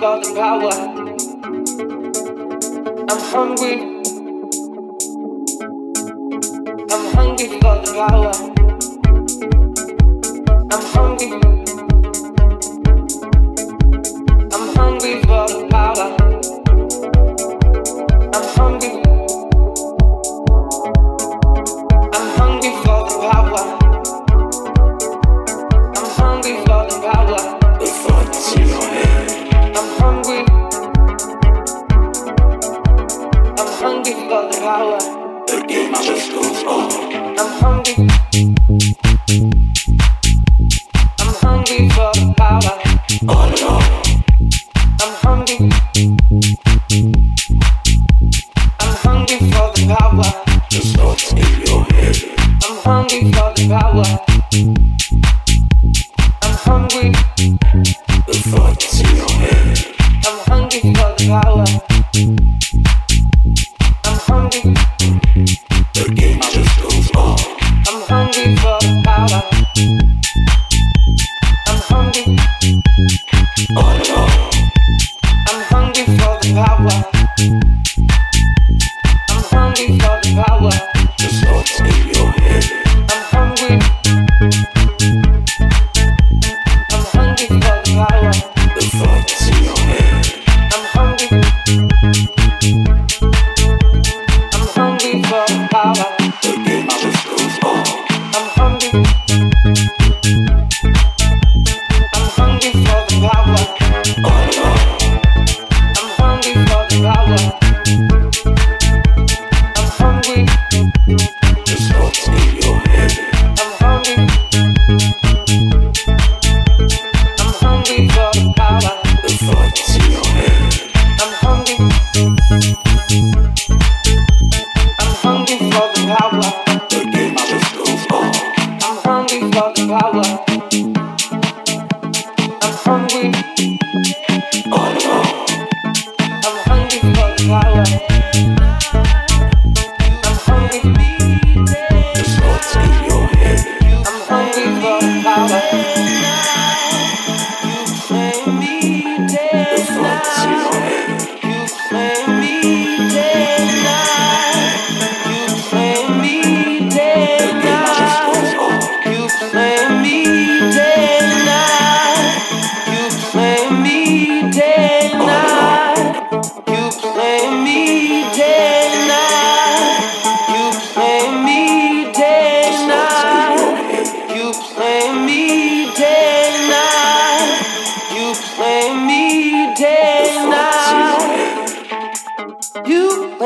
lost power. I'm hungry. I'm hungry for the power.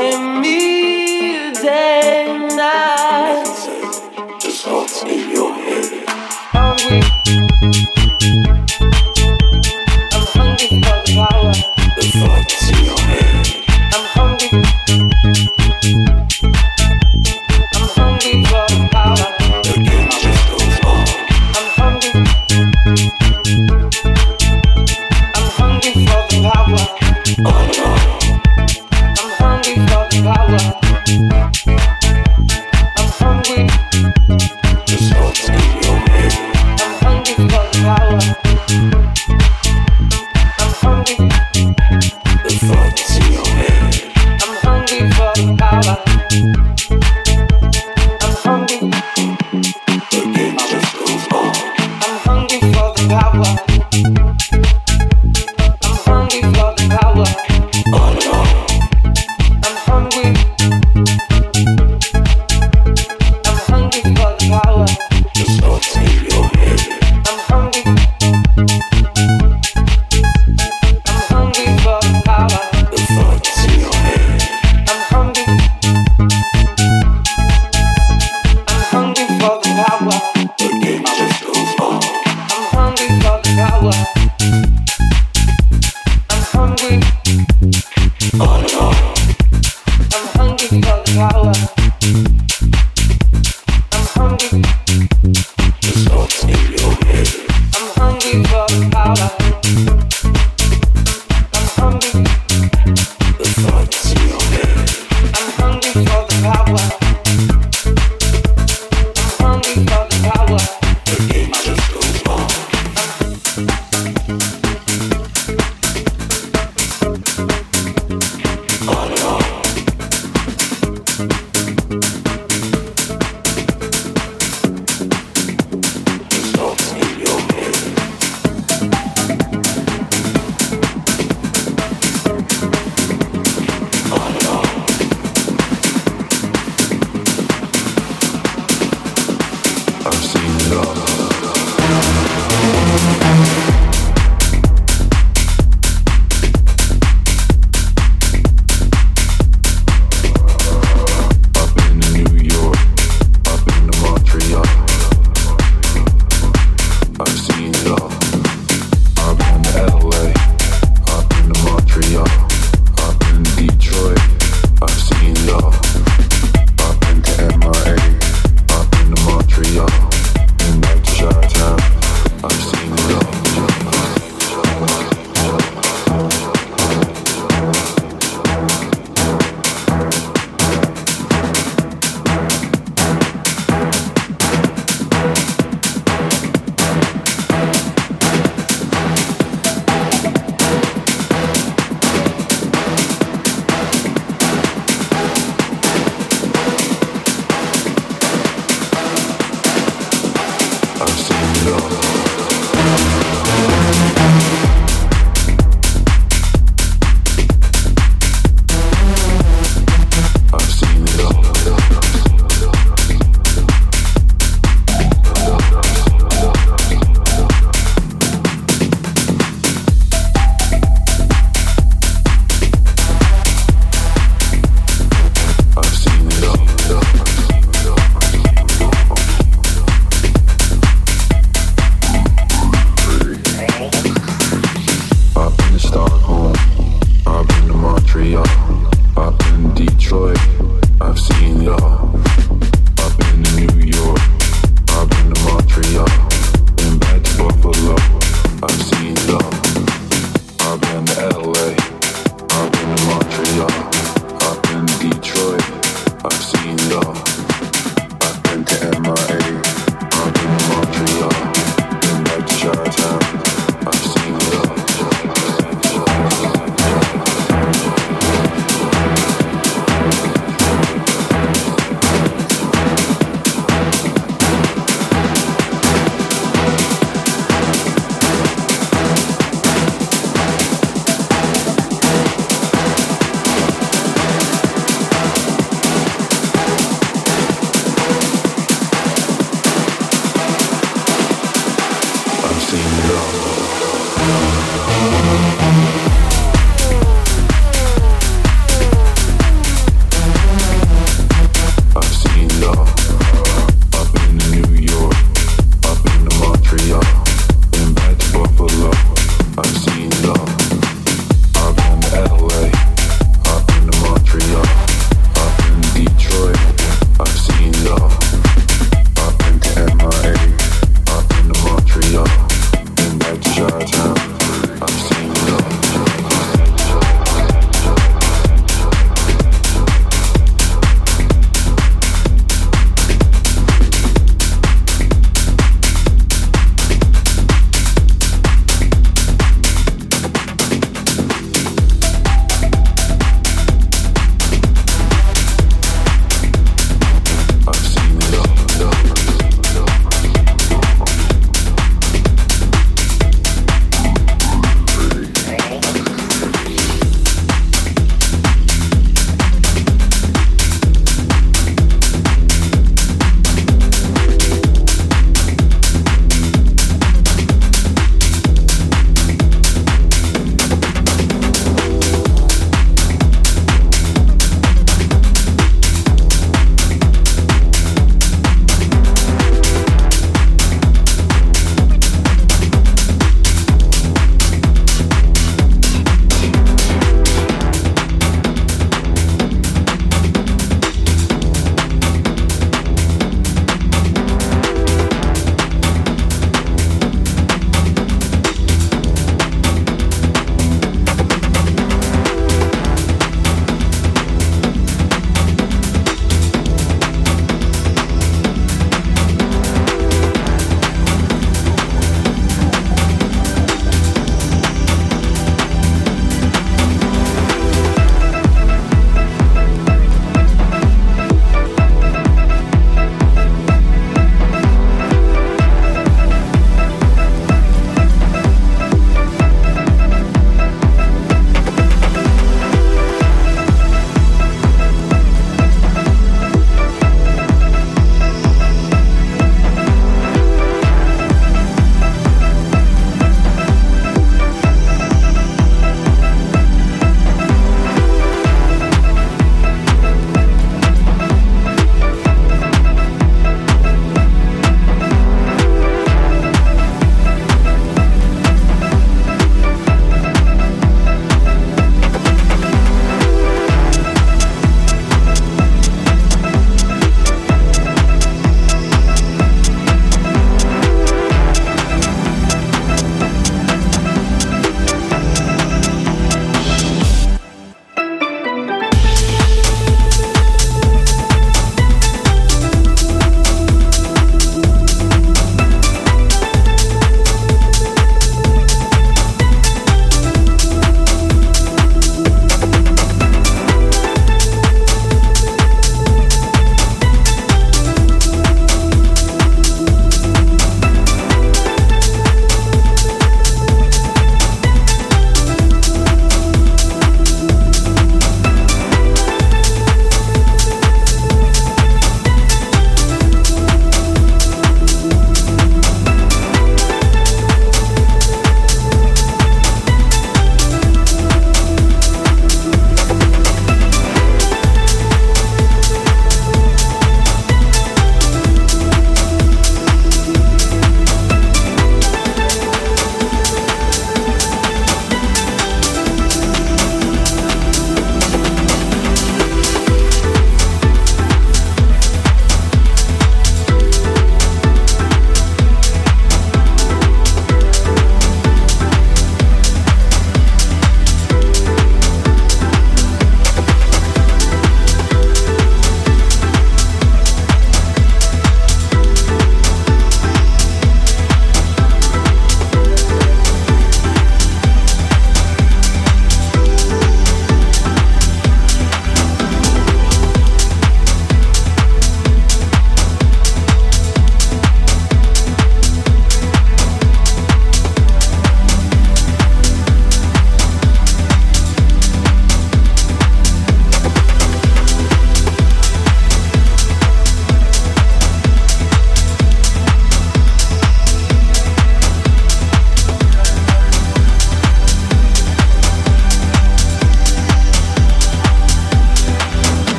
and. Just hold in your head.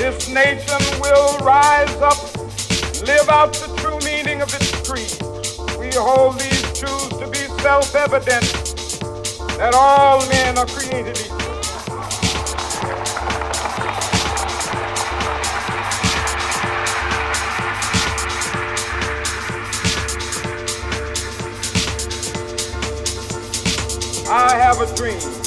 This nation will rise up, live out the true meaning of its creed. We hold these truths to be self-evident that all men are created equal. I have a dream